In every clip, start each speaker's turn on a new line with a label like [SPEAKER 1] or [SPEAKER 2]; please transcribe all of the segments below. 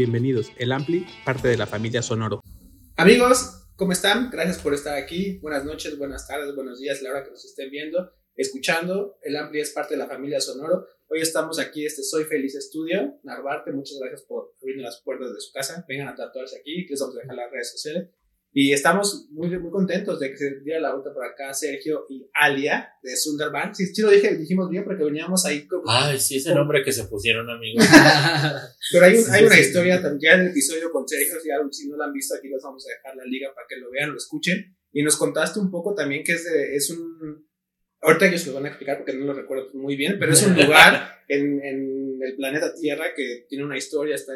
[SPEAKER 1] bienvenidos. El Ampli, parte de la familia Sonoro.
[SPEAKER 2] Amigos, ¿cómo están? Gracias por estar aquí. Buenas noches, buenas tardes, buenos días, la hora que nos estén viendo, escuchando. El Ampli es parte de la familia Sonoro. Hoy estamos aquí, este Soy Feliz Estudio. Narvarte, muchas gracias por abrirnos las puertas de su casa. Vengan a tatuarse aquí, que les vamos a dejar las redes sociales. Y estamos muy, muy contentos de que se diera la vuelta por acá Sergio y Alia de Sunderban. Sí, sí lo dije, dijimos bien porque veníamos ahí como...
[SPEAKER 3] Ay, sí, ese nombre que se pusieron, amigos.
[SPEAKER 2] Pero hay, hay una historia también, ya en el episodio con Sergio, si, si no lo han visto, aquí les vamos a dejar la liga para que lo vean, lo escuchen. Y nos contaste un poco también que es, de, es un... Ahorita ellos lo van a explicar porque no lo recuerdo muy bien, pero es un lugar en, en el planeta Tierra que tiene una historia. Está,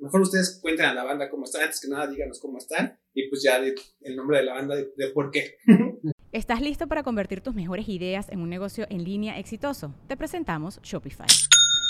[SPEAKER 2] mejor ustedes cuenten a la banda cómo están, antes que nada díganos cómo están y pues ya el nombre de la banda de, de por qué.
[SPEAKER 4] ¿Estás listo para convertir tus mejores ideas en un negocio en línea exitoso? Te presentamos Shopify.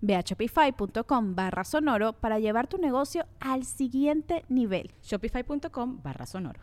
[SPEAKER 4] Ve a shopify.com barra sonoro para llevar tu negocio al siguiente nivel. Shopify.com barra sonoro.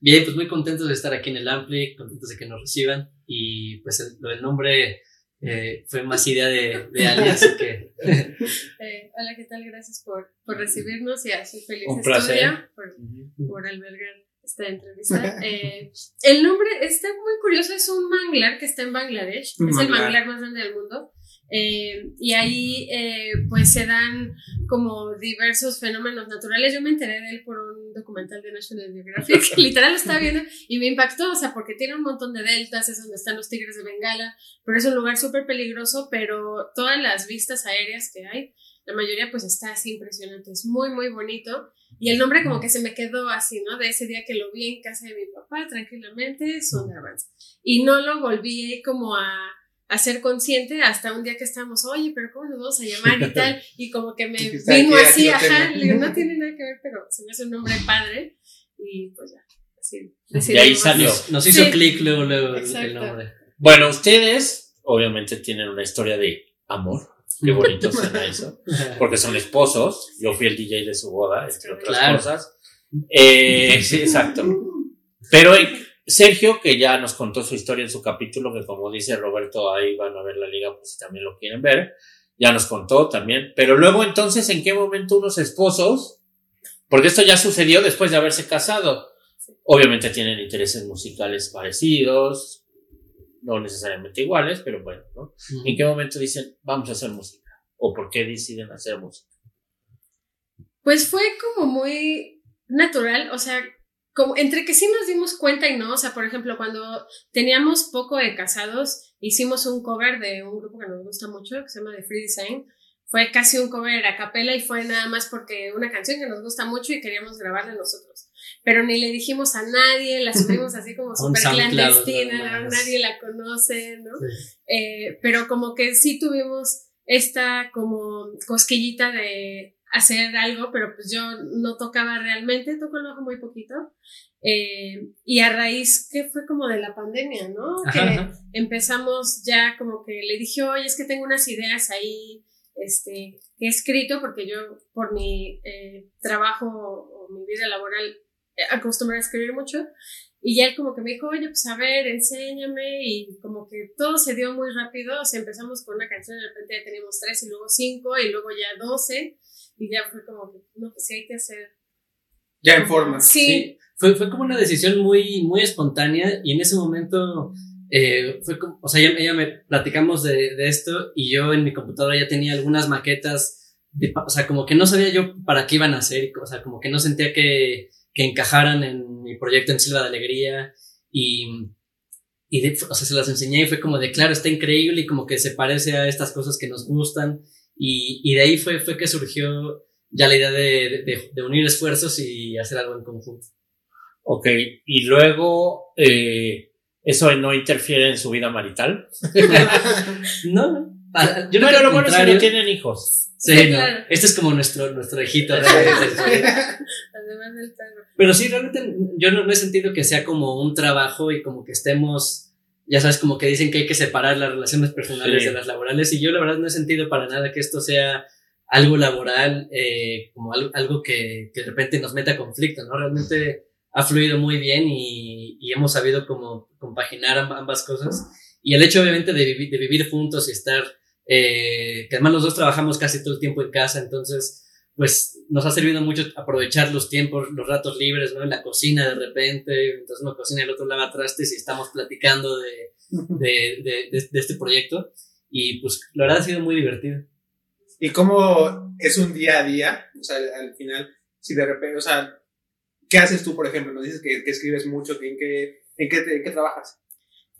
[SPEAKER 5] Bien, pues muy contentos de estar aquí en el Ampli, contentos de que nos reciban y pues el, lo del nombre eh, fue más idea de, de alguien, así que...
[SPEAKER 6] eh, hola, ¿qué tal? Gracias por, por recibirnos y a Soy Feliz
[SPEAKER 3] Un placer.
[SPEAKER 6] Estudio por, por albergar esta entrevista. Eh, el nombre está muy curioso, es un manglar que está en Bangladesh,
[SPEAKER 2] Un
[SPEAKER 6] es el
[SPEAKER 2] manglar.
[SPEAKER 6] manglar más grande del mundo. Eh, y ahí eh, pues se dan como diversos fenómenos naturales. Yo me enteré de él por un documental de National Geographic, literal lo estaba viendo y me impactó, o sea, porque tiene un montón de deltas, es donde están los tigres de Bengala, pero es un lugar súper peligroso, pero todas las vistas aéreas que hay, la mayoría pues está así impresionante, es muy muy bonito y el nombre como que se me quedó así, ¿no? De ese día que lo vi en casa de mi papá tranquilamente, Sundarbans. Y no lo volví como a a ser consciente hasta un día que estábamos, oye, pero ¿cómo nos vamos a llamar y tal? Y como que me vino así, ajá, le digo, no tiene nada que ver, pero se me hace un nombre padre y pues ya, así
[SPEAKER 3] De ahí salió.
[SPEAKER 5] Nos, hizo
[SPEAKER 6] Sí.
[SPEAKER 5] clic luego, luego el- nombre.
[SPEAKER 3] Bueno, ustedes obviamente tienen una historia de amor. Qué bonito suena eso. Porque son esposos. Yo fui el DJ de su boda, entre otras
[SPEAKER 5] Claro.
[SPEAKER 3] cosas. Eh, sí, exacto. Pero Sergio, que ya nos contó su historia en su capítulo, que como dice Roberto, ahí van a ver la liga, pues si también lo quieren ver. Ya nos contó también. Pero luego entonces, ¿en qué momento unos esposos? Porque esto ya sucedió después de haberse casado. Obviamente tienen intereses musicales parecidos, no necesariamente iguales, pero bueno, ¿no? ¿En qué momento dicen, vamos a hacer música? ¿O por qué deciden hacer música?
[SPEAKER 6] Pues fue como muy natural, o sea, como entre que sí nos dimos cuenta y no, o sea, por ejemplo, cuando teníamos poco de casados, hicimos un cover de un grupo que nos gusta mucho, que se llama The Free Design. Fue casi un cover a capela y fue nada más porque una canción que nos gusta mucho y queríamos grabarla nosotros. Pero ni le dijimos a nadie, la subimos así como súper clandestina, nadie la conoce, ¿no?
[SPEAKER 5] Sí.
[SPEAKER 6] Eh, pero como que sí tuvimos esta como cosquillita de hacer algo, pero pues yo no tocaba realmente, toco el bajo muy poquito. Eh, y a raíz que fue como de la pandemia, ¿no?
[SPEAKER 5] Ajá,
[SPEAKER 6] que
[SPEAKER 5] ajá.
[SPEAKER 6] empezamos ya como que le dije, oye, es que tengo unas ideas ahí, este, que he escrito, porque yo por mi eh, trabajo o mi vida laboral eh, acostumbré a escribir mucho. Y ya él como que me dijo, oye, pues a ver, enséñame. Y como que todo se dio muy rápido. O sea, empezamos con una canción, de repente ya teníamos tres y luego cinco y luego ya doce. Y ya fue como que, no, pues sí hay que hacer.
[SPEAKER 2] Ya en forma.
[SPEAKER 6] Sí,
[SPEAKER 5] Fue, fue como una decisión muy, muy espontánea y en ese momento eh, fue como, o sea, ella, ella me platicamos de, de esto y yo en mi computadora ya tenía algunas maquetas, de, o sea, como que no sabía yo para qué iban a hacer, o sea, como que no sentía que, que encajaran en mi proyecto en Silva de Alegría y, y de- o sea, se las enseñé y fue como de, claro, está increíble y como que se parece a estas cosas que nos gustan Y, y de ahí fue, fue que surgió ya la idea de, de, de unir esfuerzos y hacer algo en conjunto.
[SPEAKER 3] Ok, y luego, eh, ¿eso no interfiere en su vida marital?
[SPEAKER 5] no, no. Ah, Yo
[SPEAKER 3] no,
[SPEAKER 5] que
[SPEAKER 3] lo bueno es que no tienen hijos.
[SPEAKER 5] Sí,
[SPEAKER 6] Sí,
[SPEAKER 5] no.
[SPEAKER 6] claro.
[SPEAKER 5] Este es como nuestro, nuestro hijito.
[SPEAKER 6] Además del perro.
[SPEAKER 5] Pero sí, realmente yo no, no he sentido que sea como un trabajo y como que estemos, ya sabes, como que dicen que hay que separar las relaciones personales
[SPEAKER 3] Sí.
[SPEAKER 5] de las laborales y yo la verdad no he sentido para nada que esto sea algo laboral, eh, como algo, algo que, que de repente nos meta conflicto, ¿no? Realmente ha fluido muy bien y, y hemos sabido como compaginar amb- ambas cosas. Y el hecho obviamente de, vivir de vivir juntos y estar, eh, que además los dos trabajamos casi todo el tiempo en casa, entonces pues nos ha servido mucho aprovechar los tiempos, los ratos libres, ¿no? En la cocina de repente, mientras uno cocina y el otro lava trastes y estamos platicando de, de, de, de- de este proyecto. Y pues la verdad ha sido muy divertido.
[SPEAKER 2] ¿Y cómo es un día a día? O sea, al final, si de repente, o sea, ¿qué haces tú, por ejemplo? Nos dices que, que escribes mucho, que ¿en qué, en qué, te- en qué trabajas?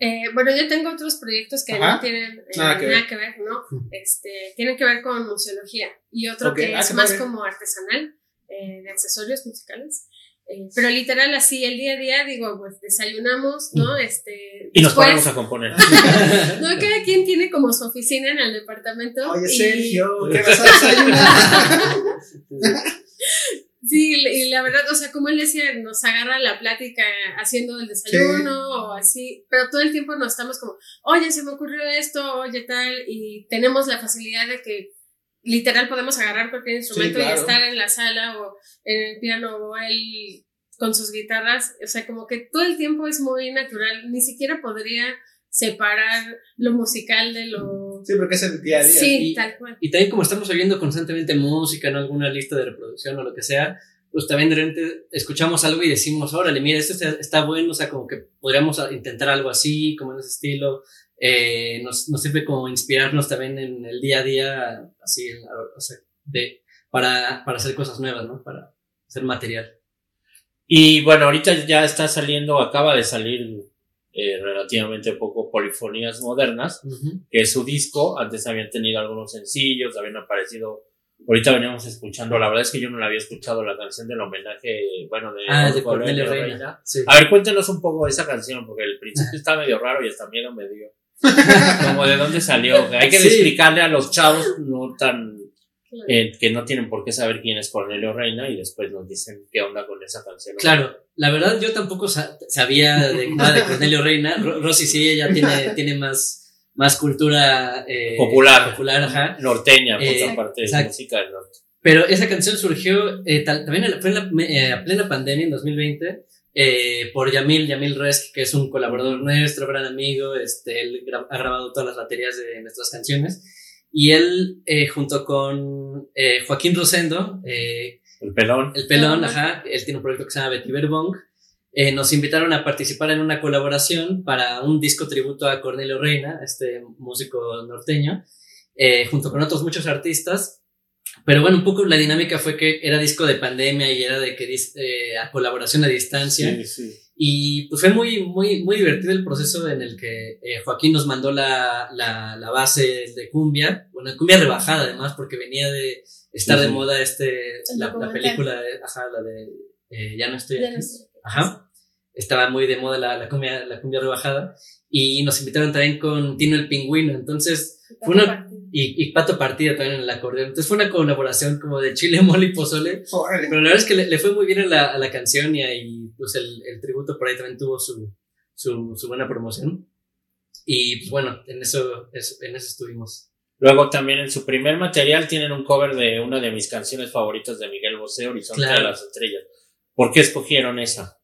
[SPEAKER 6] Eh, bueno, yo tengo otros proyectos que
[SPEAKER 2] Ajá.
[SPEAKER 6] no tienen eh,
[SPEAKER 2] Nada
[SPEAKER 6] nada,
[SPEAKER 2] que
[SPEAKER 6] que,
[SPEAKER 2] ver.
[SPEAKER 6] ¿no? Este, tienen que ver con museología y otro que
[SPEAKER 2] ah,
[SPEAKER 6] es más como artesanal, eh, de accesorios musicales. Eh, pero literal, así el día a día, digo, pues desayunamos, ¿no? Este,
[SPEAKER 3] Y nos
[SPEAKER 6] después-
[SPEAKER 3] ponemos a componer.
[SPEAKER 6] No, cada quien tiene como su oficina en el departamento.
[SPEAKER 2] Oye,
[SPEAKER 6] y-
[SPEAKER 2] Sergio, ¿qué vas a desayunar?
[SPEAKER 6] Sí, y la verdad, o sea, como él decía, nos agarra la plática haciendo el desayuno o así, pero todo el tiempo nos estamos como, oye, se me ocurrió esto, oye, tal, y tenemos la facilidad de que literal podemos agarrar cualquier instrumento
[SPEAKER 2] claro.
[SPEAKER 6] y estar en la sala o en el piano o él con sus guitarras, o sea, como que todo el tiempo es muy natural, ni siquiera podría separar lo musical de lo...
[SPEAKER 2] Sí, porque es el día a día.
[SPEAKER 6] Sí,
[SPEAKER 5] Y-
[SPEAKER 6] tal cual.
[SPEAKER 5] Y también como estamos oyendo constantemente música, ¿no? Alguna lista de reproducción o lo que sea, pues también de repente escuchamos algo y decimos, órale, mira, esto está, está bueno, o sea, como que podríamos intentar algo así, como en ese estilo. Eh, nos, nos sirve como inspirarnos también en el día a día, así, o sea, de, para, para hacer cosas nuevas, ¿no? Para hacer material.
[SPEAKER 3] Y bueno, ahorita ya está saliendo, acaba de salir eh, relativamente poco Polifonías Modernas, que es su disco. Antes habían tenido algunos sencillos, habían aparecido. Ahorita veníamos escuchando, la verdad es que yo no la había escuchado, la canción del homenaje, bueno, de,
[SPEAKER 5] Ah, de
[SPEAKER 3] Cornelio
[SPEAKER 5] Cornelio Reina. Sí.
[SPEAKER 3] A ver, cuéntenos un poco de esa canción, porque el principio está medio raro y hasta miedo me dio. Como de dónde salió. Hay que
[SPEAKER 5] Sí.
[SPEAKER 3] explicarle a los chavos no tan
[SPEAKER 6] Claro.
[SPEAKER 3] eh, que no tienen por qué saber quién es Cornelio Reina y después nos dicen qué onda con esa canción.
[SPEAKER 5] Claro, la verdad yo tampoco sa- sabía de nada de Cornelio Reina. Ro- Rosy sí, ella tiene, tiene más, más cultura eh,
[SPEAKER 3] Popular.
[SPEAKER 5] popular ajá.
[SPEAKER 3] Norteña, por
[SPEAKER 5] Eh,
[SPEAKER 3] otra parte, de música del norte.
[SPEAKER 5] Pero esa canción surgió eh, tal- también en la- fue en la eh, a plena pandemia en 2020 eh, por Yamil, Yamil Resk, que es un colaborador nuestro, gran amigo. Este, él gra- ha grabado todas las baterías de nuestras canciones. Y él, eh, junto con eh, Joaquín Rosendo, eh,
[SPEAKER 3] El pelón.
[SPEAKER 5] el pelón,
[SPEAKER 6] Ajá.
[SPEAKER 5] él tiene un proyecto que se llama Betty Bong. Eh, nos invitaron a participar en una colaboración para un disco tributo a Cornelio Reina, este músico norteño, eh, junto con otros muchos artistas. Pero bueno, un poco la dinámica fue que era disco de pandemia y era de que dis- eh, a colaboración a distancia.
[SPEAKER 3] Sí, sí.
[SPEAKER 5] Y pues fue muy, muy, muy divertido el proceso en el que eh, Joaquín nos mandó la, la, la base de cumbia, bueno, cumbia rebajada además, porque venía de estar
[SPEAKER 3] Sí,
[SPEAKER 5] de
[SPEAKER 3] sí.
[SPEAKER 5] moda este, la, la película, de, ajá, la de eh, Ya no estoy
[SPEAKER 6] Ya
[SPEAKER 5] aquí.
[SPEAKER 6] no.
[SPEAKER 5] Ajá. Estaba muy de moda la, la, cumbia, la cumbia rebajada. Y nos invitaron también con Tino el Pingüino. Entonces, fue una, y, y Pato Partida también en el acordeón. Entonces fue una colaboración como de chile, mole y pozole.
[SPEAKER 2] Órale.
[SPEAKER 5] Pero la verdad es que le, le fue muy bien a la, a la canción y ahí, pues el, el tributo por ahí también tuvo su, su, su buena promoción. Y pues bueno, en eso, es- en eso estuvimos.
[SPEAKER 3] Luego también en su primer material tienen un cover de una de mis canciones favoritas de Miguel Bosé, Horizonte
[SPEAKER 5] Claro.
[SPEAKER 3] de las Estrellas. ¿Por qué escogieron esa?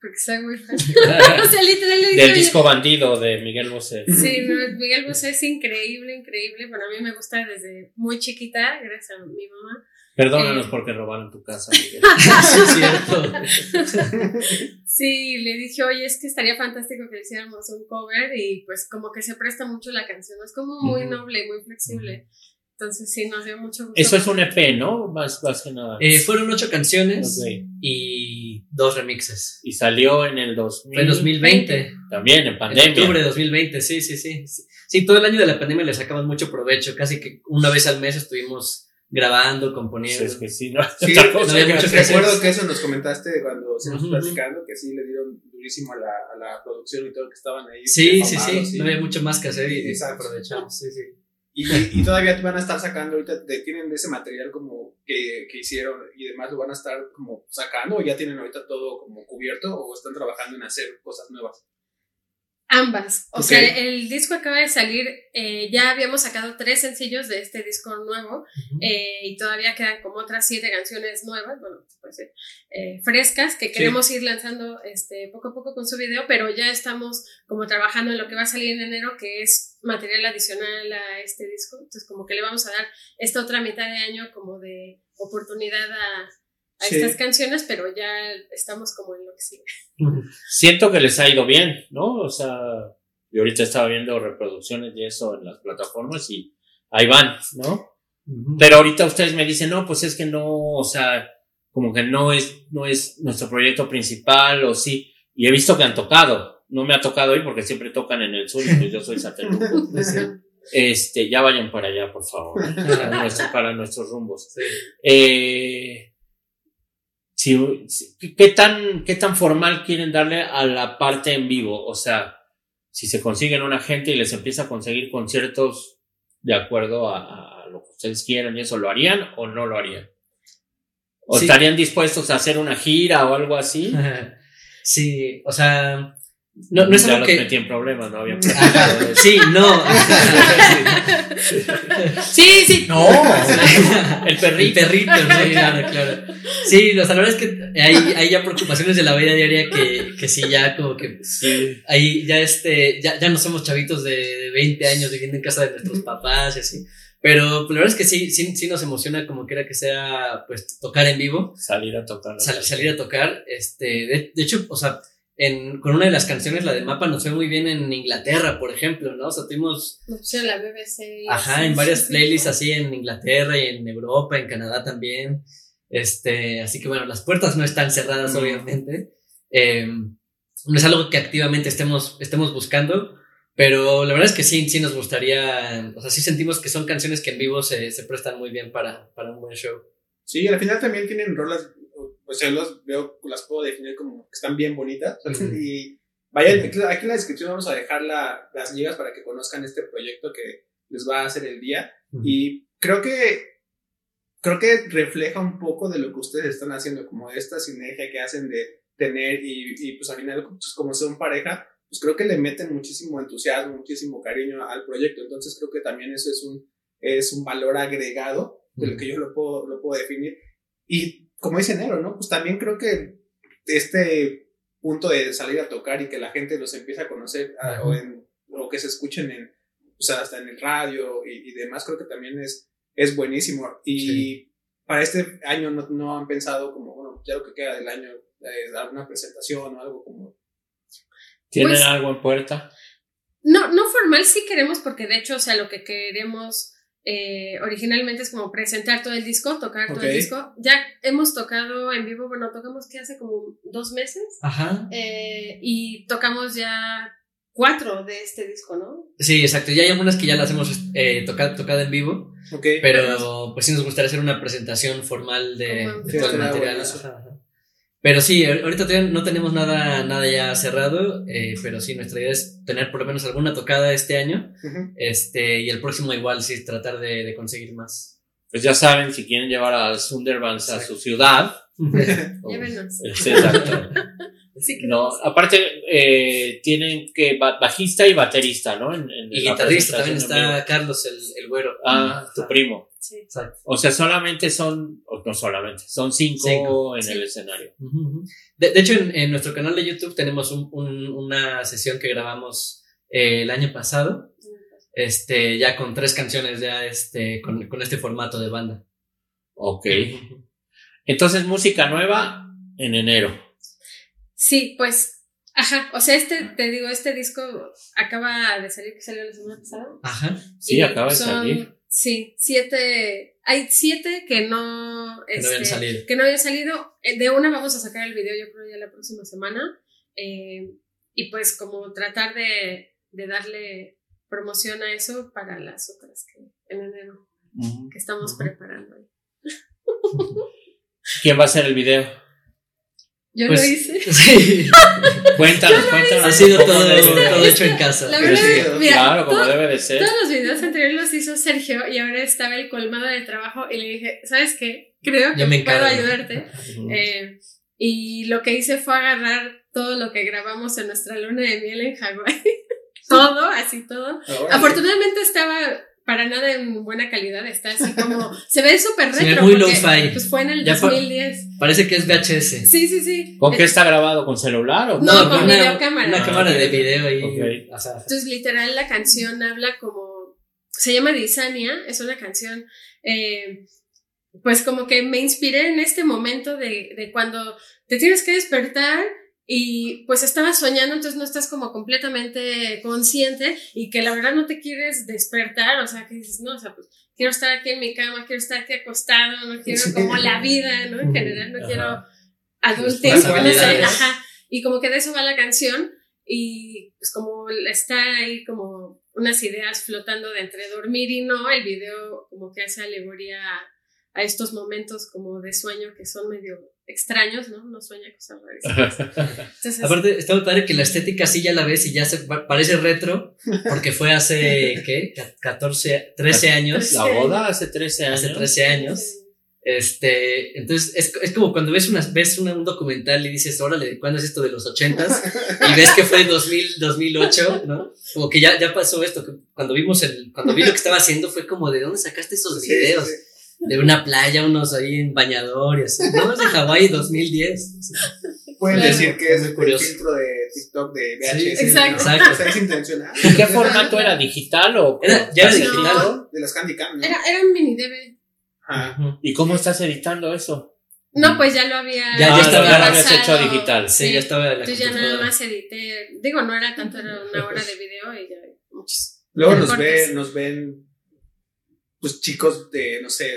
[SPEAKER 6] Porque soy muy fan. o sea, literal le
[SPEAKER 3] Del disco Bandido de Miguel Bosé.
[SPEAKER 6] Sí, no, Miguel Bosé es increíble, increíble. Bueno, a mí me gusta desde muy chiquita, gracias a mi mamá.
[SPEAKER 3] Perdónanos
[SPEAKER 6] Eh.
[SPEAKER 3] porque robaron tu casa,
[SPEAKER 5] es cierto.
[SPEAKER 6] Sí, le dije, oye, es que estaría fantástico que hiciéramos un cover y pues como que se presta mucho la canción, es como muy
[SPEAKER 3] Ujú.
[SPEAKER 6] noble, muy flexible. Entonces sí, nos dio mucho gusto.
[SPEAKER 3] Eso es un EP, ¿no? Más, más que nada.
[SPEAKER 5] Eh, fueron ocho canciones
[SPEAKER 3] Ok.
[SPEAKER 5] y dos remixes.
[SPEAKER 3] Y salió en el 2000.
[SPEAKER 5] Fue en 2020.
[SPEAKER 3] También, en
[SPEAKER 5] En
[SPEAKER 3] pandemia.
[SPEAKER 5] octubre de 2020, sí, sí, sí. Sí, Sí, todo el año de la pandemia le sacamos mucho provecho. Casi que una vez al mes estuvimos grabando, componiendo.
[SPEAKER 3] es que sí, no,
[SPEAKER 2] Sí,
[SPEAKER 5] no había
[SPEAKER 3] que
[SPEAKER 5] mucho
[SPEAKER 3] hacer.
[SPEAKER 5] que hacer.
[SPEAKER 2] Recuerdo que eso nos comentaste cuando estuvimos
[SPEAKER 5] Ujú, ujú.
[SPEAKER 2] platicando, que sí le dieron durísimo a la, a la producción y todo, que estaban ahí.
[SPEAKER 5] Sí, sí,
[SPEAKER 2] afamados,
[SPEAKER 5] sí, No había mucho más que hacer y
[SPEAKER 2] Exacto.
[SPEAKER 5] aprovechamos. Sí, sí.
[SPEAKER 2] Y, y todavía van a estar sacando ahorita, de- tienen ese material como que, que hicieron y demás, lo van a estar como sacando o ya tienen ahorita todo como cubierto o están trabajando en hacer cosas nuevas.
[SPEAKER 6] Ambas. O sea, el disco acaba de salir, eh, ya habíamos sacado tres sencillos de este disco nuevo eh, y todavía quedan como otras siete canciones nuevas, bueno, se puede decir, eh, frescas, que queremos ir lanzando este, poco a poco con su video, pero ya estamos como trabajando en lo que va a salir en enero, que es material adicional a este disco. Entonces, como que le vamos a dar esta otra mitad de año como de oportunidad a, a
[SPEAKER 2] Sí.
[SPEAKER 6] estas canciones, pero ya estamos como en lo que sigue.
[SPEAKER 3] Siento que les ha ido bien, ¿no? O sea, yo ahorita estaba viendo reproducciones y eso en las plataformas y ahí van, ¿no? Pero ahorita ustedes me dicen, no, pues es que no, o sea, como que no es, no es nuestro proyecto principal o sí. Y he visto que han tocado. No me ha tocado ir porque siempre tocan en el sur y pues yo soy satélite. Este, ya vayan para allá, por favor. Para, nuestro- para nuestros rumbos.
[SPEAKER 5] Sí.
[SPEAKER 3] Eh, si- ¿qué, tan, ¿Qué tan formal quieren darle a la parte en vivo? O sea, si se consiguen una gente y les empieza a conseguir conciertos de acuerdo a, a lo que ustedes quieran y eso, ¿lo harían o no lo harían? ¿O
[SPEAKER 5] Sí.
[SPEAKER 3] estarían dispuestos a hacer una gira o algo así?
[SPEAKER 5] Sí, o sea, no, no es
[SPEAKER 3] ya
[SPEAKER 5] algo
[SPEAKER 3] los
[SPEAKER 5] que...
[SPEAKER 3] metí en problemas, no había
[SPEAKER 5] Ajá, Sí, no.
[SPEAKER 3] Sí, sí, no. El
[SPEAKER 5] El
[SPEAKER 3] perrito.
[SPEAKER 5] perrito, sí, claro, claro. Sí, o sea, la verdad es que hay, hay ya preocupaciones de la vida diaria que, que sí, ya como que
[SPEAKER 3] Sí.
[SPEAKER 5] ahí ya este, ya, ya no somos chavitos de, de 20 años viviendo en casa de nuestros papás y así. Pero pues, la verdad es que sí, sí, sí nos emociona como quiera que sea, pues, tocar en vivo,
[SPEAKER 3] Salir a tocar.
[SPEAKER 5] sal- salir a tocar. Este, de, de hecho, o sea, en, con una de las canciones, la de Mapa, nos fue muy bien en Inglaterra, por ejemplo, ¿no? O sea, tuvimos
[SPEAKER 6] Nos pusieron la BBC.
[SPEAKER 5] Ajá,
[SPEAKER 6] sí,
[SPEAKER 5] en varias
[SPEAKER 6] sí, sí.
[SPEAKER 5] playlists así en Inglaterra y en Europa, en Canadá también. Este, así que bueno, las puertas no están cerradas,
[SPEAKER 2] Mm.
[SPEAKER 5] obviamente. Eh, no es algo que activamente estemos, estemos buscando, pero la verdad es que sí, sí nos gustaría, o sea, sí sentimos que son canciones que en vivo se, se prestan muy bien para, para un buen show.
[SPEAKER 2] Sí, al final también tienen rolas, pues yo los veo, las puedo definir como que están bien bonitas. Y aquí aquí en la descripción vamos a dejar la- las ligas para que conozcan este proyecto que les va a hacer el día. Y creo que creo que refleja un poco de lo que ustedes están haciendo, como esta sinergia que hacen de tener y, y pues al final pues, como son pareja, pues creo que le meten muchísimo entusiasmo, muchísimo cariño al proyecto. Entonces creo que también eso es un, es un valor agregado de lo que yo lo puedo, lo puedo definir. Y como dice Nero, ¿no? Pues también creo que este punto de salir a tocar y que la gente los empiece a conocer a- o, en, o que se escuchen en, pues hasta en el radio y, y demás, creo que también es, es buenísimo. Y para este año no, no han pensado como, bueno, ya lo que queda del año, eh, alguna presentación o algo como...
[SPEAKER 3] ¿Tienen
[SPEAKER 6] Pues-
[SPEAKER 3] algo en puerta?
[SPEAKER 6] No, no formal sí queremos, porque de hecho, o sea, lo que queremos eh, originalmente es como presentar todo el disco, tocar todo el disco. Ya hemos tocado en vivo, bueno, tocamos que hace como dos meses
[SPEAKER 5] Ajá.
[SPEAKER 6] eh, y tocamos ya cuatro de este disco, ¿no?
[SPEAKER 5] Sí, exacto. Ya hay algunas que ya las hemos eh, tocado, tocado en vivo,
[SPEAKER 2] Ok.
[SPEAKER 5] pero pues sí nos gustaría hacer una presentación formal de, todo el material.
[SPEAKER 2] bueno eso.
[SPEAKER 5] Ajá, ajá. Pero sí, ahor- ahorita todavía no tenemos nada, nada ya cerrado, eh, pero sí, nuestra idea es tener por lo menos alguna tocada este año, este, y el próximo igual sí, tratar de, de conseguir más.
[SPEAKER 3] Pues ya saben, si quieren llevar a Sunderbans a su ciudad. o-
[SPEAKER 6] Llévenos.
[SPEAKER 3] Sí, exacto.
[SPEAKER 6] Sí,
[SPEAKER 3] No, aparte, eh, tienen que ba- bajista y baterista, ¿no? En- en
[SPEAKER 5] Y guitarrista también está Carlos, el, el güero.
[SPEAKER 3] Ah, tu primo.
[SPEAKER 6] Sí.
[SPEAKER 5] Exacto.
[SPEAKER 3] O sea, solamente son, o no solamente, son cinco,
[SPEAKER 5] Cinco.
[SPEAKER 3] en
[SPEAKER 6] Sí.
[SPEAKER 3] el escenario.
[SPEAKER 5] De, de hecho, en, en nuestro canal de YouTube tenemos un- un- una sesión que grabamos eh, el año pasado, este, ya con tres canciones, ya este, con, con este formato de banda.
[SPEAKER 3] Ok. Entonces, música nueva en enero.
[SPEAKER 6] Sí, pues, ajá, o sea, este, te digo, este disco acaba de salir, que salió la semana pasada.
[SPEAKER 5] Ajá.
[SPEAKER 3] Sí,
[SPEAKER 6] Y
[SPEAKER 3] acaba de
[SPEAKER 6] son
[SPEAKER 3] salir.
[SPEAKER 6] Sí, siete. Hay siete que no.
[SPEAKER 5] Que no habían
[SPEAKER 6] este,
[SPEAKER 5] salido.
[SPEAKER 6] que no habían salido. Eh, De una vamos a sacar el video, yo creo, ya la próxima semana. Eh, y pues, como tratar de, de darle promoción a eso para las otras que en enero que estamos preparando.
[SPEAKER 3] ¿Quién va a hacer el video?
[SPEAKER 6] Yo
[SPEAKER 5] Pues-
[SPEAKER 6] lo hice.
[SPEAKER 5] Sí,
[SPEAKER 3] Cuéntanos, cuéntanos.
[SPEAKER 5] ha sido todo,
[SPEAKER 3] de-
[SPEAKER 5] todo hecho en casa.
[SPEAKER 6] La
[SPEAKER 2] Pero
[SPEAKER 6] verdad,
[SPEAKER 2] sí,
[SPEAKER 6] mira,
[SPEAKER 3] Claro, como
[SPEAKER 6] todo-
[SPEAKER 3] debe de ser.
[SPEAKER 6] Todos los videos anteriores los hizo Sergio y ahora estaba el colmado de trabajo y le dije, ¿sabes qué? Creo que
[SPEAKER 5] me
[SPEAKER 6] puedo ayudarte. Eh, y lo que hice fue agarrar todo lo que grabamos en nuestra luna de miel en Hawái. todo, así todo.
[SPEAKER 2] Ahora,
[SPEAKER 6] Afortunadamente estaba para nada en buena calidad, está así como, se ve súper
[SPEAKER 5] Se ve
[SPEAKER 6] retro.
[SPEAKER 5] muy lo-fi.
[SPEAKER 6] Pues fue en el
[SPEAKER 5] Ya fue-
[SPEAKER 6] 2010.
[SPEAKER 5] Parece que es VHS.
[SPEAKER 6] Sí, sí, sí.
[SPEAKER 3] ¿Con qué está grabado? ¿Con celular o
[SPEAKER 6] No,
[SPEAKER 3] con
[SPEAKER 6] con
[SPEAKER 5] una,
[SPEAKER 6] videocámara.
[SPEAKER 5] Una
[SPEAKER 3] Ah,
[SPEAKER 5] cámara de video ahí.
[SPEAKER 3] Ok.
[SPEAKER 5] o sea,
[SPEAKER 6] Entonces, literal, la canción habla como. Se llama Disania, es una canción. eh, pues como que me inspiré en este momento de, de cuando te tienes que despertar y pues estabas soñando, entonces no estás como completamente consciente y que la verdad no te quieres despertar, o sea, que dices, no, o sea, pues quiero estar aquí en mi cama, quiero estar aquí acostado, no quiero como la vida, ¿no? En general, no
[SPEAKER 3] Ajá.
[SPEAKER 6] quiero adultez, no sé, ajá. Y como que de eso va la canción y pues como está ahí como unas ideas flotando de entre dormir y no, el video como que hace alegoría a, a estos momentos como de sueño que son medio extraños, ¿no? No sueña cosas raras. Entonces,
[SPEAKER 5] Aparte, está muy padre que la estética sí ya la ves y ya se pa- parece retro, porque fue hace, ¿qué? Ca- 14, 13 años.
[SPEAKER 3] La boda hace 13 años.
[SPEAKER 5] Hace 13 años. Este, entonces es, es como cuando ves, unas, ves una- un documental y dices, órale, ¿cuándo es esto de los 80s? Y ves que fue 2000, 2008, ¿no? Como que ya, ya pasó esto. que Cuando vimos el, cuando vi lo que estaba haciendo fue como, ¿de dónde sacaste esos
[SPEAKER 2] sí, sí,
[SPEAKER 5] videos?
[SPEAKER 2] sí.
[SPEAKER 5] De una playa, unos ahí en bañador y así. No, es de Hawái 2010.
[SPEAKER 2] Pueden
[SPEAKER 6] Claro.
[SPEAKER 2] decir que es
[SPEAKER 5] Muy
[SPEAKER 2] el
[SPEAKER 5] curioso.
[SPEAKER 2] filtro de TikTok de VHS.
[SPEAKER 5] Sí,
[SPEAKER 6] exacto.
[SPEAKER 2] ¿no?
[SPEAKER 5] Exacto.
[SPEAKER 2] O sea, es intencional.
[SPEAKER 3] ¿Y qué formato era? ¿Digital o.?
[SPEAKER 5] Era- ya era digital,
[SPEAKER 6] ¿no?
[SPEAKER 2] De las Handycam, ¿no?
[SPEAKER 6] Era, era un mini DV.
[SPEAKER 2] Ajá.
[SPEAKER 3] ¿Y cómo estás editando eso?
[SPEAKER 6] No, pues ya lo había.
[SPEAKER 5] Ya- ya
[SPEAKER 3] ah,
[SPEAKER 5] estaba
[SPEAKER 3] ya lo habías hecho digital.
[SPEAKER 5] Sí, ya estaba en la
[SPEAKER 6] Entonces ya nada más edité. Digo, no era tanto, era una hora de video y ya muchos.
[SPEAKER 2] Luego nos, ve, nos ven, pues chicos de, no sé,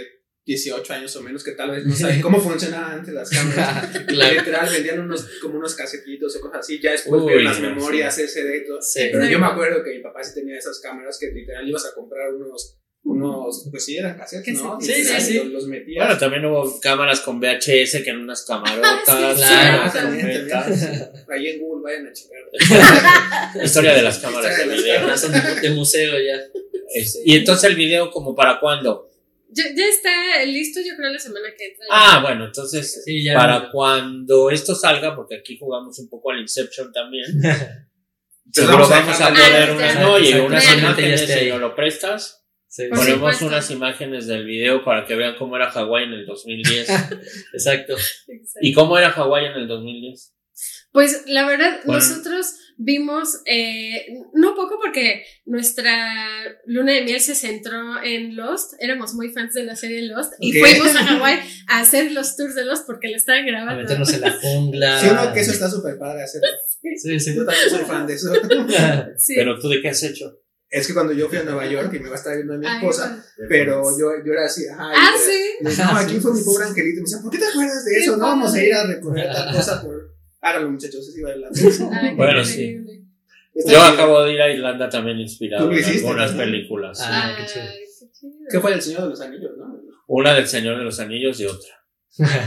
[SPEAKER 2] 18 años o menos que tal vez no saben cómo funcionaban antes las cámaras.
[SPEAKER 5] Claro.
[SPEAKER 2] Literal, vendían unos, como unos casetitos o cosas así. Ya después
[SPEAKER 3] Uy,
[SPEAKER 2] las
[SPEAKER 3] no,
[SPEAKER 2] memorias SD y todo.
[SPEAKER 5] Sí.
[SPEAKER 2] Pero yo me acuerdo que mi papá sí tenía esas cámaras que literal ibas a comprar unos, unos pues sí, eran cassettes, ¿no?
[SPEAKER 6] Sí, sí,
[SPEAKER 2] Literal,
[SPEAKER 5] sí.
[SPEAKER 2] Los, los metías.
[SPEAKER 3] Bueno, también hubo cámaras con VHS que en unas camarotas.
[SPEAKER 6] Sí,
[SPEAKER 5] claro.
[SPEAKER 3] unas
[SPEAKER 2] También. Ahí en Google vayan a checar.
[SPEAKER 3] Historia de las cámaras de
[SPEAKER 2] Historia de las
[SPEAKER 3] video.
[SPEAKER 5] de, museo ya.
[SPEAKER 3] Es- Y entonces el video, como para cuándo?
[SPEAKER 6] Ya, ya está listo, yo creo, la semana que entra.
[SPEAKER 3] Ah, bueno, entonces
[SPEAKER 5] Sí, ya.
[SPEAKER 3] para cuando esto salga, porque aquí jugamos un poco al Inception también. seguro
[SPEAKER 2] vamos a
[SPEAKER 3] vamos a
[SPEAKER 2] dejar-
[SPEAKER 3] poner
[SPEAKER 6] Ah,
[SPEAKER 3] unas, no, y unas imágenes, si nos lo prestas,
[SPEAKER 5] Sí,
[SPEAKER 3] ponemos
[SPEAKER 6] supuesto.
[SPEAKER 3] unas imágenes del video para que vean cómo era Hawái en el 2010.
[SPEAKER 5] exacto.
[SPEAKER 6] Exacto.
[SPEAKER 3] ¿Y cómo era Hawái en el 2010?
[SPEAKER 6] Pues la verdad,
[SPEAKER 3] Bueno.
[SPEAKER 6] nosotros vimos, eh, no poco porque nuestra luna de miel se centró en Lost, éramos muy fans de la serie Lost y fuimos a Hawái a hacer los tours de Lost porque la estaban
[SPEAKER 5] A
[SPEAKER 6] grabando.
[SPEAKER 5] meternos en la jungla.
[SPEAKER 2] Sí, uno que eso está súper padre hacer.
[SPEAKER 5] Sí, sí.
[SPEAKER 2] Yo también soy fan de eso.
[SPEAKER 6] Sí.
[SPEAKER 3] Pero tú de qué has hecho?
[SPEAKER 2] Es que cuando yo fui a Nueva York y me va a estar viendo a mi
[SPEAKER 6] Ay,
[SPEAKER 2] esposa,
[SPEAKER 6] bueno.
[SPEAKER 2] pero yo, yo era así, ajá.
[SPEAKER 6] Ah,
[SPEAKER 2] era-
[SPEAKER 6] sí.
[SPEAKER 2] no, aquí fue mi pobre angelito. Y me decía, ¿por qué te acuerdas de eso? No vamos a ir a recorrer tal cosa por. Háganlo, muchachos, la pena.
[SPEAKER 6] Ay, qué
[SPEAKER 3] Bueno.
[SPEAKER 2] Está
[SPEAKER 3] Yo acabo de ir a Irlanda también inspirado en algunas
[SPEAKER 2] ¿no?
[SPEAKER 3] películas. sí.
[SPEAKER 5] Ah, qué
[SPEAKER 6] qué chido.
[SPEAKER 2] ¿Qué fue el Señor de los Anillos, no?
[SPEAKER 3] Una del Señor de los Anillos y otra.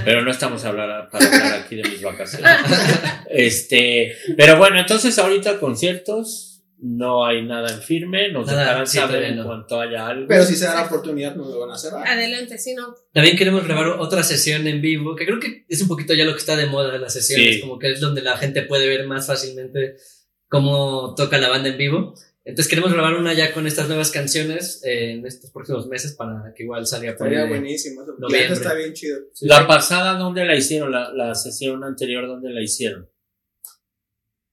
[SPEAKER 3] Pero no estamos a hablar, para hablar aquí de mis vacaciones. Este, pero bueno, entonces ahorita conciertos, no hay nada en firme, nos
[SPEAKER 5] Nada,
[SPEAKER 3] dejarán
[SPEAKER 5] sí,
[SPEAKER 3] saber en
[SPEAKER 5] no.
[SPEAKER 3] cuanto haya algo.
[SPEAKER 2] Pero si se da la oportunidad, no lo van a cerrar.
[SPEAKER 6] Adelante, sí, no.
[SPEAKER 5] También queremos grabar otra sesión en vivo, que creo que es un poquito ya lo que está de moda en las sesiones,
[SPEAKER 3] Sí.
[SPEAKER 5] como que es donde la gente puede ver más fácilmente cómo toca la banda en vivo. Entonces queremos grabar una ya con estas nuevas canciones eh, en estos próximos meses para que igual salga por
[SPEAKER 2] Estaría buenísimo.
[SPEAKER 5] Noviembre.
[SPEAKER 2] está bien chido.
[SPEAKER 3] la pasada, ¿dónde la hicieron? La, la sesión anterior, ¿dónde la hicieron?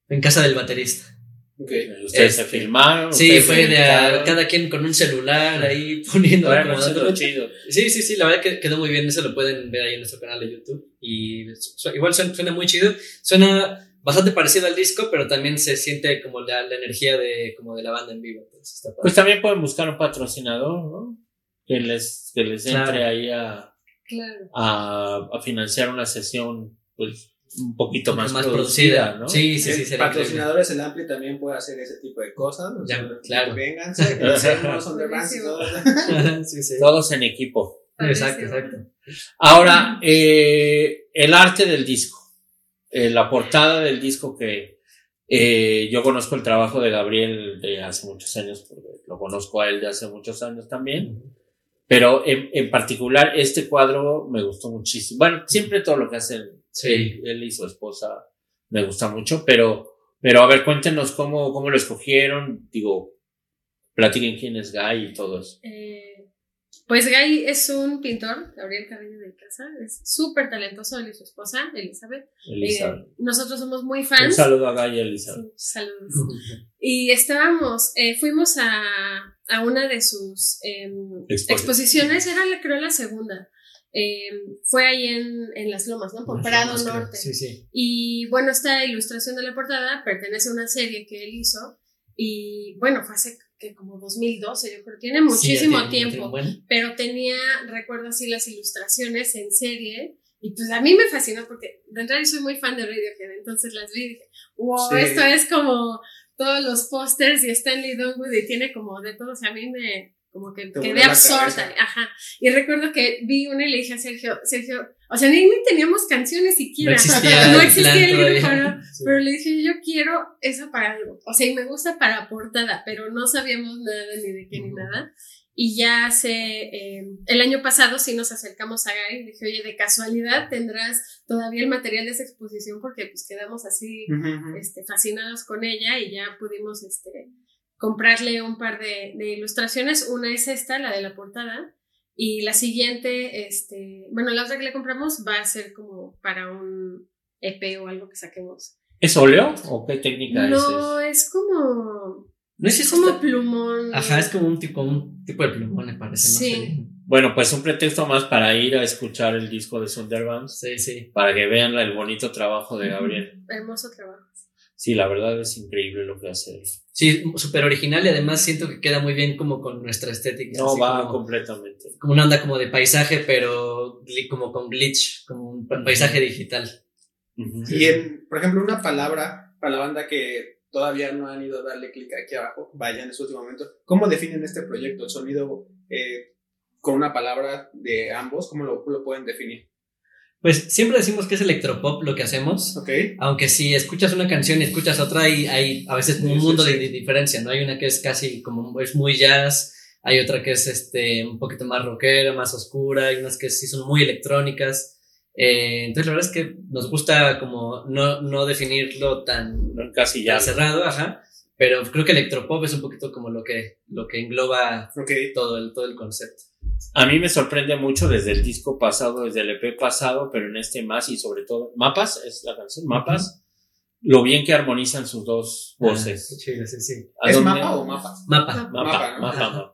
[SPEAKER 5] en casa del baterista.
[SPEAKER 3] Ustedes
[SPEAKER 5] Este,
[SPEAKER 3] se filmaron.
[SPEAKER 5] Sí, fue de a- cada quien con un celular ahí poniendo.
[SPEAKER 3] Bueno, eso es
[SPEAKER 5] acomodándolo.
[SPEAKER 3] lo chido.
[SPEAKER 5] Sí, sí, sí, la verdad que quedó muy bien. Eso lo pueden ver ahí en nuestro canal de YouTube. Y su- igual suena, suena muy chido. Suena bastante parecido al disco, pero también se siente como la, la energía de, como de la banda en vivo. Entonces está padre.
[SPEAKER 3] Pues también pueden buscar un patrocinador, ¿no? que les, que les
[SPEAKER 5] Claro.
[SPEAKER 3] entre ahí a,
[SPEAKER 6] Claro.
[SPEAKER 3] a, a financiar una sesión, pues, un poquito más, producida, ¿no?
[SPEAKER 5] Sí, sí, sí, sería increíble.
[SPEAKER 2] Patrocinadores, el Ampli también puede hacer ese tipo de cosas.
[SPEAKER 5] Ya, claro.
[SPEAKER 2] Vénganse, que les hacemos on the bands y todo.
[SPEAKER 5] sí, sí.
[SPEAKER 3] Todos en equipo.
[SPEAKER 5] Exacto, exacto.
[SPEAKER 3] Ahora, eh, el arte del disco, eh, la portada del disco que eh, yo conozco el trabajo de Gabriel de hace muchos años, porque lo conozco a él de hace muchos años también, pero en, en particular este cuadro me gustó muchísimo. Bueno, siempre todo lo que hacen
[SPEAKER 5] Sí.
[SPEAKER 3] él, y su esposa me gusta mucho, pero, pero a ver, cuéntenos cómo, cómo lo escogieron, digo, platiquen quién es Guy y todo eso.
[SPEAKER 6] Eh, pues Guy es un pintor, Gabriel Carrillo de Casa, es súper talentoso, él y su esposa, Elizabeth.
[SPEAKER 3] Elizabeth.
[SPEAKER 6] Eh, nosotros somos muy
[SPEAKER 3] Un
[SPEAKER 6] fans.
[SPEAKER 3] saludo a Guy y a Elizabeth.
[SPEAKER 6] Sí, saludos. Y estábamos, eh, fuimos a, a una de sus em, exposiciones, era la, creo la segunda. Em, fue ahí en, en Las Lomas, ¿no? Por Prado
[SPEAKER 5] creo.
[SPEAKER 6] Norte.
[SPEAKER 5] Sí, sí.
[SPEAKER 6] Y bueno, esta ilustración de la portada pertenece a una serie que él hizo. Y bueno, fue hace que como 2012, yo creo, tiene
[SPEAKER 5] Sí,
[SPEAKER 6] muchísimo
[SPEAKER 5] tiene- tiene
[SPEAKER 6] tiempo.
[SPEAKER 5] buen-
[SPEAKER 6] Pero tenía, recuerdo así, las ilustraciones en serie. Y pues a mí me fascinó porque de entrada yo soy muy fan de Radiohead. Entonces las vi y dije, wow,
[SPEAKER 2] Sí.
[SPEAKER 6] esto es como todos los pósters y Stanley Donwood y tiene como de todo. O sea, a mí me como que
[SPEAKER 2] Te
[SPEAKER 6] quedé absorta. Ajá. Y recuerdo que vi una y le dije a Sergio, Sergio, o sea, ni, ni teníamos canciones siquiera.
[SPEAKER 5] No existía
[SPEAKER 6] No
[SPEAKER 5] el
[SPEAKER 6] existía el grupo. ¿no?
[SPEAKER 5] Sí.
[SPEAKER 6] Pero le dije, yo quiero eso para algo. O sea, y me gusta para portada, pero no sabíamos nada ni de qué ni
[SPEAKER 5] Ujú.
[SPEAKER 6] nada. Y ya hace, eh, el año pasado sí nos acercamos a Gary y dije, oye, de casualidad tendrás todavía el material de esa exposición porque pues quedamos así este, fascinados con ella y ya pudimos este, comprarle un par de, de ilustraciones. Una es esta, la de la portada, y la siguiente, este, bueno, la otra que le compramos va a ser como para un EP o algo que saquemos.
[SPEAKER 3] ¿Es óleo o qué técnica
[SPEAKER 6] No,
[SPEAKER 3] es?
[SPEAKER 6] es como,
[SPEAKER 5] No
[SPEAKER 6] es como
[SPEAKER 5] está-
[SPEAKER 6] plumón.
[SPEAKER 5] Ajá, es como un tipo, un tipo de plumón, me parece. ¿no?
[SPEAKER 6] Sí.
[SPEAKER 3] Bueno, pues un pretexto más para ir a escuchar el disco de Sunderbans,
[SPEAKER 5] Sí, sí.
[SPEAKER 3] para que vean el bonito trabajo de Gabriel.
[SPEAKER 6] Hermoso trabajo.
[SPEAKER 3] Sí, la verdad es increíble lo que hace él.
[SPEAKER 5] Sí, súper original y además siento que queda muy bien como con nuestra estética.
[SPEAKER 3] No, va
[SPEAKER 5] como,
[SPEAKER 3] completamente.
[SPEAKER 5] como una onda como de paisaje, pero como con glitch, como un pa- paisaje digital.
[SPEAKER 2] Y en, por ejemplo, una palabra para la banda que todavía no han ido a darle clic aquí abajo, vayan en este último momento. ¿Cómo definen este proyecto? El sonido eh, con una palabra de ambos, ¿cómo lo, lo pueden definir?
[SPEAKER 5] Pues siempre decimos que es electropop lo que hacemos.
[SPEAKER 2] Ok.
[SPEAKER 5] Aunque si escuchas una canción y escuchas otra, hay, hay a veces un mundo. De, diferencia, ¿no? Hay una que es casi como, es muy jazz, hay otra que es este, un poquito más rockera, más oscura, hay unas que sí son muy electrónicas. Eh, entonces la verdad es que nos gusta como no, no definirlo tan,
[SPEAKER 3] Casi ya.
[SPEAKER 5] tan cerrado, ajá, pero creo que electropop es un poquito como lo que, lo que engloba
[SPEAKER 2] Ok.
[SPEAKER 5] todo el, todo el concepto.
[SPEAKER 3] A mí me sorprende mucho desde el disco pasado, desde el EP pasado, pero en este más y sobre todo, Mapas, es la canción, Mapas, lo bien que armonizan sus dos
[SPEAKER 5] Ah, qué
[SPEAKER 3] voces.
[SPEAKER 5] chido, sí, sí.
[SPEAKER 3] ¿A
[SPEAKER 2] ¿Es
[SPEAKER 3] dónde?
[SPEAKER 2] mapa o mapa?
[SPEAKER 5] Mapa.
[SPEAKER 3] Mapa,
[SPEAKER 2] Mapa,
[SPEAKER 3] mapa,
[SPEAKER 2] ¿no?
[SPEAKER 3] mapa.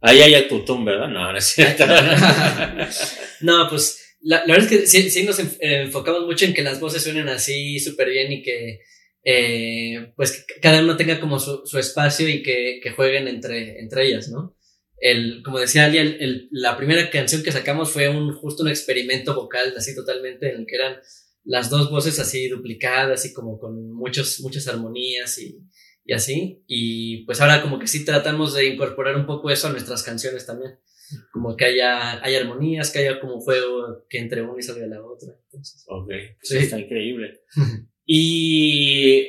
[SPEAKER 3] Ahí hay a Tutún, ¿verdad? No, no es cierto.
[SPEAKER 5] No, pues la, la verdad es que sí, sí nos eh, enfocamos mucho en que las voces suenen así súper bien y que eh, pues que cada uno tenga como su, su espacio y que, que jueguen entre, entre ellas, ¿no? El, como decía Ali, el- el- la primera canción que sacamos fue un, justo un experimento vocal así totalmente en el que eran las dos voces así duplicadas y como con muchos, muchas armonías y, y así. Y pues ahora como que sí tratamos de incorporar un poco eso a nuestras canciones también como que haya, haya armonías, que haya como juego que entre una y salga la otra. Entonces,
[SPEAKER 3] ok,
[SPEAKER 5] Sí.
[SPEAKER 3] está increíble. Y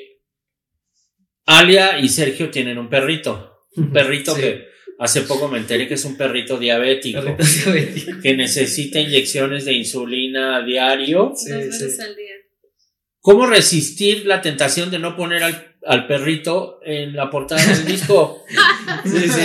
[SPEAKER 3] Alia y Sergio tienen un perrito. Un perrito
[SPEAKER 5] Sí.
[SPEAKER 3] que hace poco me enteré que es un perrito diabético.
[SPEAKER 5] Perrito diabético.
[SPEAKER 3] que necesita inyecciones de insulina a diario.
[SPEAKER 5] Sí,
[SPEAKER 6] dos veces
[SPEAKER 5] sí.
[SPEAKER 6] al día.
[SPEAKER 3] ¿Cómo resistir la tentación de no poner al, al perrito en la portada del disco?
[SPEAKER 5] Sí, sí.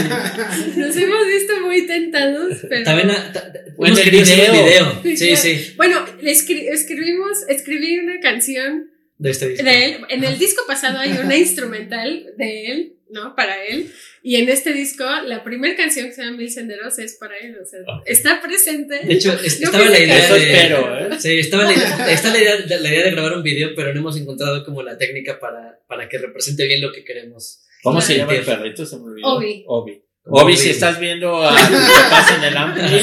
[SPEAKER 6] Nos hemos visto muy tentados, pero...
[SPEAKER 5] También ta- ta-
[SPEAKER 3] O en
[SPEAKER 5] hemos
[SPEAKER 3] el video.
[SPEAKER 5] video. Sí, sí.
[SPEAKER 6] Bueno, le escri- escribimos, escribí una canción
[SPEAKER 5] De este disco.
[SPEAKER 6] de él. En el disco pasado hay una instrumental de él, ¿no? Para él. Y en este disco, la primera canción que se llama Mil Senderos es para él. O sea,
[SPEAKER 3] Ok.
[SPEAKER 6] está presente.
[SPEAKER 5] De hecho, es-
[SPEAKER 6] Yo
[SPEAKER 5] estaba la
[SPEAKER 6] que-
[SPEAKER 5] idea de.
[SPEAKER 3] espero, ¿eh?
[SPEAKER 5] Sí, estaba la idea, está la idea, la idea de grabar un video, pero no hemos encontrado como la técnica para, para que represente bien lo que queremos.
[SPEAKER 3] ¿Cómo se
[SPEAKER 5] Claro.
[SPEAKER 3] llama el perrito? Se me olvidó.
[SPEAKER 6] Obi.
[SPEAKER 3] Obi. Obi, si estás viendo a tus papás en el Ampli,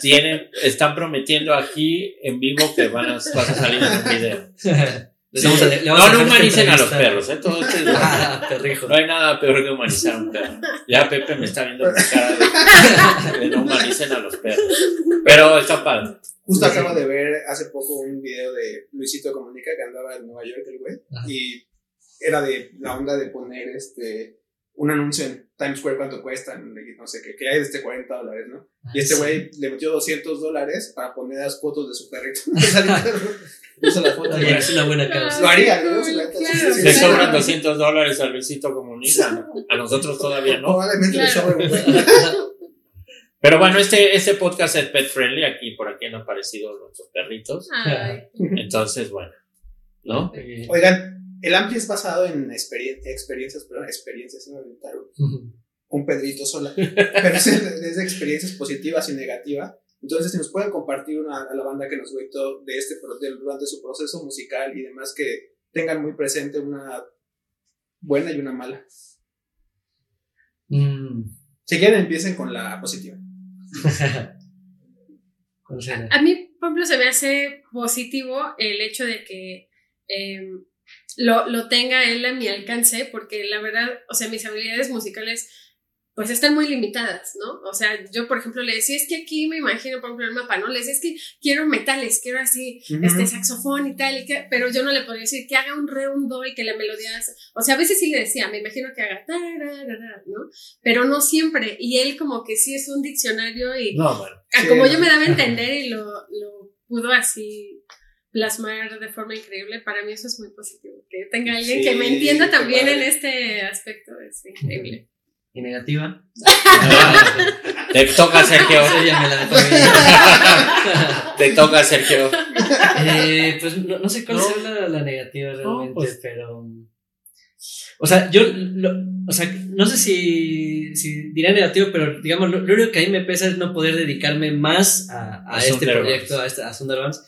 [SPEAKER 3] tienen, están prometiendo aquí en vivo que van a, vas a salir en un video.
[SPEAKER 5] Les vamos a- le vamos
[SPEAKER 3] No,
[SPEAKER 5] a
[SPEAKER 3] no humanicen a los perros, ¿eh? Todo esto es-
[SPEAKER 5] Ah,
[SPEAKER 3] no hay nada peor que humanizar a un perro. Ya Pepe me está viendo con cara de, de no humanicen a los perros. Pero está padre.
[SPEAKER 2] Justo acabo de ver hace poco un video de Luisito Comunica que andaba en Nueva York el güey
[SPEAKER 5] Ajá.
[SPEAKER 2] y era de la onda de poner este un anuncio en Times Square cuánto cuestan, no sé qué, que hay de este 40 dólares, ¿no? Y este
[SPEAKER 5] Sí.
[SPEAKER 2] güey le metió 200 dólares para poner las fotos de su perrito. Puso las fotos.
[SPEAKER 5] Oye, es una buena causa.
[SPEAKER 2] Lo haría, ¿no? Si la neta, sí,
[SPEAKER 6] Claro,
[SPEAKER 2] sí,
[SPEAKER 3] Le
[SPEAKER 2] sí.
[SPEAKER 3] sobran 200 dólares al Luisito Comunica. A nosotros todavía no.
[SPEAKER 2] Probablemente le
[SPEAKER 6] Claro.
[SPEAKER 2] un güey.
[SPEAKER 3] Pero bueno, este, este podcast es pet friendly. Aquí por aquí han aparecido nuestros perritos.
[SPEAKER 6] Ay,
[SPEAKER 3] Entonces, bueno, ¿no?
[SPEAKER 2] Oigan, el Ampli es basado en experien- experiencias, perdón, experiencias, ¿no? Inventaron un Pedrito sola, pero es, es de experiencias positivas y negativas. Entonces, si nos pueden compartir una, a la banda que nos ve todo de este, del- durante su proceso musical y demás, que tengan muy presente una buena y una mala.
[SPEAKER 5] Mm.
[SPEAKER 2] Si quieren, empiecen con la positiva.
[SPEAKER 5] ¿Cuál será?
[SPEAKER 6] A mí, por ejemplo, se me hace positivo el hecho de que eh, lo, lo tenga él a mi alcance, porque la verdad, o sea, mis habilidades musicales pues están muy limitadas, ¿no? O sea, yo, por ejemplo, le decía, es que aquí me imagino, por ejemplo, el mapa, ¿no? Le decía, es que quiero metales, quiero así, este saxofón y tal, y que, pero yo no le podría decir que haga un re, un do y que la melodía, o sea, a veces sí le decía, me imagino que haga, tararara, ¿no? Pero no siempre, y él como que sí es un diccionario y
[SPEAKER 3] No, bueno.
[SPEAKER 2] Sí,
[SPEAKER 6] como
[SPEAKER 2] no.
[SPEAKER 6] yo me daba a entender y lo, lo pudo así plasmar de forma increíble, para mí eso es muy positivo. Que tenga alguien
[SPEAKER 2] Sí,
[SPEAKER 6] que me entienda también en este aspecto es increíble.
[SPEAKER 5] ¿Y negativa?
[SPEAKER 3] Te toca, Sergio. Te toca, Sergio.
[SPEAKER 5] Eh, pues no, no sé cuál
[SPEAKER 3] No.
[SPEAKER 5] sea la, la negativa realmente,
[SPEAKER 3] pues.
[SPEAKER 5] pero. O sea, yo. lo- o sea, no sé si, si diré negativo, pero digamos, lo, lo único que a mí me pesa es no poder dedicarme más a, a
[SPEAKER 3] A
[SPEAKER 5] este proyecto, a, este, a Sundarbans.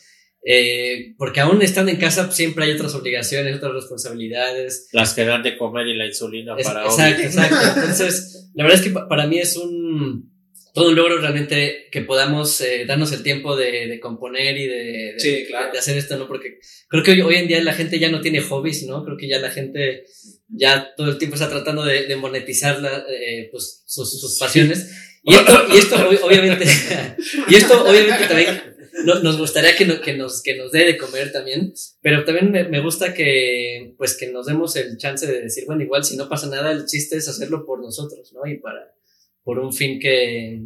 [SPEAKER 5] Eh, porque aún estando en casa pues, siempre hay otras obligaciones, otras responsabilidades.
[SPEAKER 3] Las que dan de comer y la insulina
[SPEAKER 5] Es-
[SPEAKER 3] para
[SPEAKER 5] exacto, exacto. Entonces, la verdad es que pa- para mí es un todo un logro realmente que podamos eh, darnos el tiempo de, de componer y de, de-
[SPEAKER 2] Sí, claro.
[SPEAKER 5] de hacer esto, ¿no? Porque creo que hoy, hoy en día la gente ya no tiene hobbies, ¿no? Creo que ya la gente ya todo el tiempo está tratando de, de monetizar la, eh, pues, sus, sus pasiones. Y esto, y esto ob- obviamente, y esto obviamente también no- nos gustaría que, no- nos, que nos dé de comer también, pero también me, gusta que, pues, que nos demos el chance de decir, bueno, igual si no pasa nada, el chiste es hacerlo por nosotros, ¿no? Y para, por un fin que,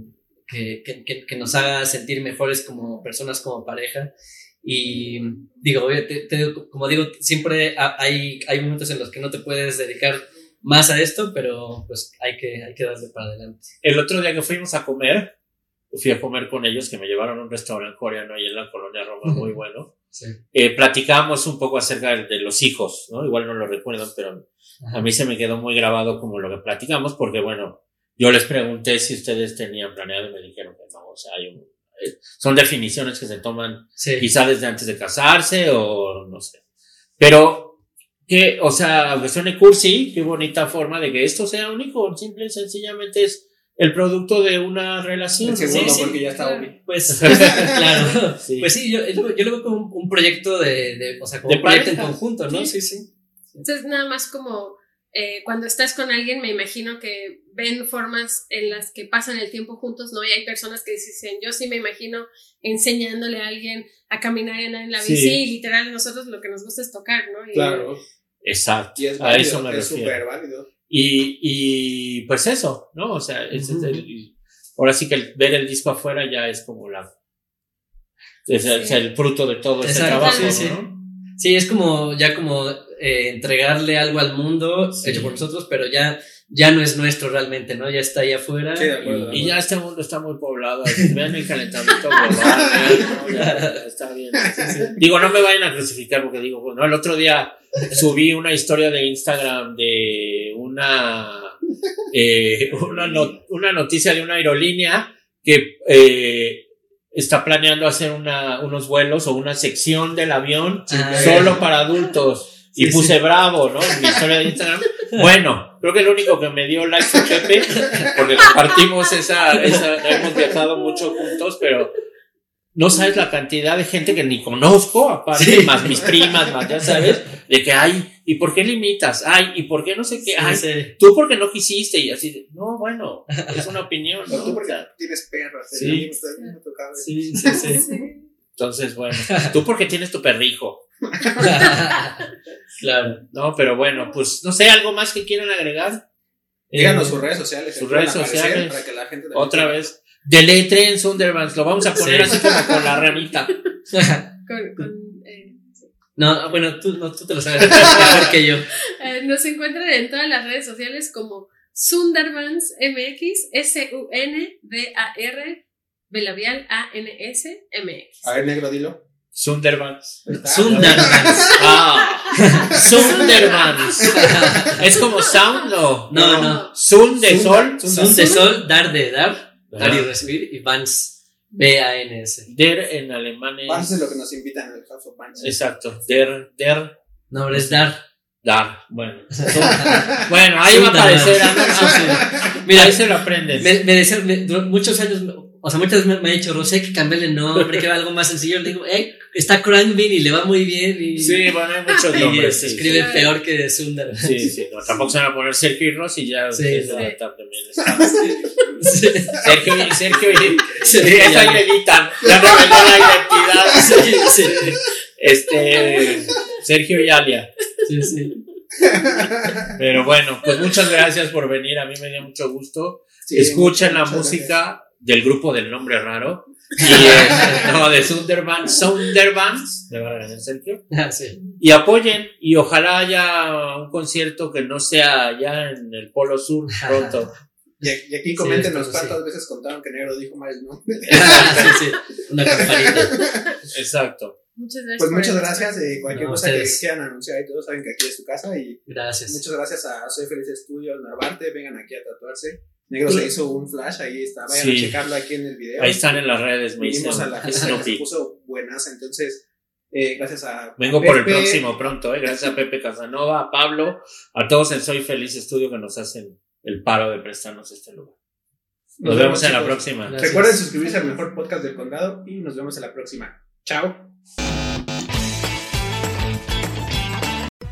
[SPEAKER 5] que, que, que- nos haga sentir mejores como personas, como pareja. Y digo, te- te como digo, siempre ha- hay, hay momentos en los que no te puedes dedicar más a esto, pero pues hay que, hay que darle para adelante.
[SPEAKER 3] El otro día que fuimos a comer, fui a comer con ellos, que me llevaron a un restaurante coreano ahí en la colonia Roma, muy bueno.
[SPEAKER 5] Sí.
[SPEAKER 3] Eh, platicamos un poco acerca de, de los hijos, ¿no? Igual no lo recuerdan, pero a mí se me quedó muy grabado como lo que platicamos, porque bueno, yo les pregunté si ustedes tenían planeado y me dijeron que no, o sea, hay un, eh, son definiciones que se toman
[SPEAKER 5] Sí.
[SPEAKER 3] quizá desde antes de casarse o no sé. Pero, que, o sea, aunque suene cursi, qué bonita forma de que esto sea único, simple y sencillamente es el producto de una relación.
[SPEAKER 2] El segundo,
[SPEAKER 5] Sí, sí.
[SPEAKER 2] porque ya está Obi.
[SPEAKER 5] Pues, claro.
[SPEAKER 3] Sí.
[SPEAKER 5] Pues sí, yo, yo, yo lo veo como un, un proyecto de, de, o sea, como
[SPEAKER 3] De
[SPEAKER 5] un proyecto en
[SPEAKER 3] pareja.
[SPEAKER 5] conjunto, ¿no?
[SPEAKER 3] Sí.
[SPEAKER 5] Sí, sí.
[SPEAKER 6] Entonces, nada más como eh, cuando estás con alguien, me imagino que ven formas en las que pasan el tiempo juntos, ¿no? Y hay personas que dicen, yo sí me imagino enseñándole a alguien a caminar en, en la
[SPEAKER 3] Sí.
[SPEAKER 6] bici, y literal, nosotros lo que nos gusta es tocar, ¿no? Y-
[SPEAKER 2] Claro.
[SPEAKER 3] Exacto.
[SPEAKER 2] Y es
[SPEAKER 3] a
[SPEAKER 2] válido,
[SPEAKER 3] eso me
[SPEAKER 2] es
[SPEAKER 3] refiero.
[SPEAKER 2] súper válido.
[SPEAKER 3] Y, y pues eso, ¿no? O sea, es el- ahora sí que el- ver el disco afuera ya es como la. Es, el-
[SPEAKER 6] Sí.
[SPEAKER 3] es el fruto de todo ese trabajo,
[SPEAKER 5] sí, sí.
[SPEAKER 3] ¿no?
[SPEAKER 5] Sí, es como ya como eh, entregarle algo al mundo
[SPEAKER 3] Sí.
[SPEAKER 5] hecho por nosotros, pero ya, ya no es nuestro realmente, ¿no? Ya está ahí afuera.
[SPEAKER 2] Sí, de acuerdo.
[SPEAKER 3] Y ya este mundo está muy poblado. Vean el calentamiento global. vean, ¿no? Ya, ya está bien. Digo, no me vayan a crucificar porque digo, bueno, el otro día subí una historia de Instagram de una, eh, una, una noticia de una aerolínea que eh, está planeando hacer una, unos vuelos o una sección del avión
[SPEAKER 5] Ah,
[SPEAKER 3] solo para adultos. Y puse bravo, ¿no? En mi historia de Instagram. Bueno, Creo que el único que me dio like fue Pepe, porque compartimos esa, esa, hemos viajado mucho juntos, pero no sabes la cantidad de gente que ni conozco, aparte, más mis primas, más ya sabes, de que, ay, ¿y por qué limitas? Ay, ¿y por qué no sé qué? Ay,
[SPEAKER 5] Sí, sí.
[SPEAKER 3] tú porque no quisiste, y así, de, no, bueno, es una opinión,
[SPEAKER 2] No,
[SPEAKER 3] ¿no?
[SPEAKER 2] tú
[SPEAKER 3] O
[SPEAKER 2] porque
[SPEAKER 3] sea,
[SPEAKER 2] tienes.
[SPEAKER 3] Sí.
[SPEAKER 2] Sí. Tocado.
[SPEAKER 5] Sí, sí, sí.
[SPEAKER 6] Sí.
[SPEAKER 3] Entonces, bueno, tú porque tienes tu perrijo.
[SPEAKER 5] claro.
[SPEAKER 3] No, pero bueno, pues, no sé, ¿algo más que quieran agregar?
[SPEAKER 2] Díganos
[SPEAKER 3] Eh,
[SPEAKER 2] sus redes sociales.
[SPEAKER 3] sus
[SPEAKER 2] a
[SPEAKER 3] redes sociales.
[SPEAKER 2] Para que la gente
[SPEAKER 3] Otra vez. Deletre en Sunderbans, lo vamos a poner
[SPEAKER 5] Sí.
[SPEAKER 3] así como con la ramita.
[SPEAKER 6] Con, con, eh, sí.
[SPEAKER 5] No, bueno, tú, no, tú te lo sabes mejor que yo.
[SPEAKER 6] Eh, nos encuentran en todas las redes sociales como Sundarbans MX, S-U-N-D-A-R, Belabial A-N-S MX.
[SPEAKER 2] A ver, negro, dilo.
[SPEAKER 3] Sunderbans.
[SPEAKER 5] Sundarbans.
[SPEAKER 3] Ah, Sunderbans. Es como sound, no.
[SPEAKER 5] No, no.
[SPEAKER 3] Sun de sol.
[SPEAKER 5] Sun de sol, dar de dar, dar y recibir, y Vans, B-A-N-S.
[SPEAKER 3] Der en alemán
[SPEAKER 2] Vans es
[SPEAKER 3] es.
[SPEAKER 2] lo que nos invitan al House of Bands.
[SPEAKER 3] Exacto. Der, der,
[SPEAKER 5] No, es dar.
[SPEAKER 3] dar. Bueno. Bueno, ahí va a aparecer. Mira, ahí se lo aprendes.
[SPEAKER 5] me, me decían, me- durante muchos años, o sea, muchas veces me, me ha dicho, Rosé, que cambiarle el nombre, que era algo más sencillo. Le digo, eh, está Crankbean y le va muy bien. Y,
[SPEAKER 3] Sí, bueno, hay muchos
[SPEAKER 5] y
[SPEAKER 3] nombres.
[SPEAKER 5] se
[SPEAKER 3] sí,
[SPEAKER 5] escribe
[SPEAKER 6] sí.
[SPEAKER 5] peor que Sundar.
[SPEAKER 3] Sí, sí, no, tampoco se van a poner Sergio y Rosy, ya
[SPEAKER 5] Sí, sí.
[SPEAKER 3] van a estar también. Sergio y Sergio y.
[SPEAKER 5] Sergio y
[SPEAKER 3] le editan. Ya reveló la identidad.
[SPEAKER 5] Sí, sí,
[SPEAKER 3] Este. Sergio y Alia.
[SPEAKER 5] sí, sí.
[SPEAKER 3] Pero bueno, pues muchas gracias por venir. A mí me dio mucho gusto.
[SPEAKER 2] Sí,
[SPEAKER 3] Escuchen la música del grupo del nombre raro. Y, eh, no, de Sunderbans. Sunderbans. De verdad, Sergio.
[SPEAKER 5] Ah, sí.
[SPEAKER 3] Y apoyen. Y ojalá haya un concierto que no sea allá en el Polo Sur pronto.
[SPEAKER 2] Y, aquí coméntenos
[SPEAKER 5] Sí,
[SPEAKER 2] cuántas
[SPEAKER 5] sí.
[SPEAKER 2] veces contaron que negro dijo mal el nombre.
[SPEAKER 5] Ah, sí, sí. Una campanita.
[SPEAKER 3] Exacto.
[SPEAKER 6] Muchas gracias.
[SPEAKER 2] Pues muchas gracias. eh, cualquier
[SPEAKER 5] No,
[SPEAKER 2] cosa que
[SPEAKER 5] ustedes.
[SPEAKER 2] quieran anunciar y todo, saben que aquí es su casa. Y
[SPEAKER 5] Gracias.
[SPEAKER 2] muchas gracias a Soy Feliz Estudios Narvarte. Vengan aquí a tatuarse. Negro se hizo un flash, ahí está. Vayan
[SPEAKER 3] Sí.
[SPEAKER 2] a checarlo aquí en el video.
[SPEAKER 3] Ahí están en las redes, me
[SPEAKER 2] a la fiesta que se puso buenaza. Entonces, eh, gracias a.
[SPEAKER 3] Vengo por el próximo pronto, ¿eh? gracias a Pepe Casanova, a Pablo, a todos en Soy Feliz Estudio que nos hacen el paro de prestarnos este lugar. Nos, vemos en la próxima.
[SPEAKER 5] Gracias.
[SPEAKER 2] Recuerden suscribirse al mejor podcast del condado y nos vemos en la próxima. Chao.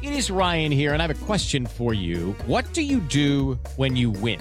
[SPEAKER 7] It is Ryan here, and I have a question for you. What do you do when you win?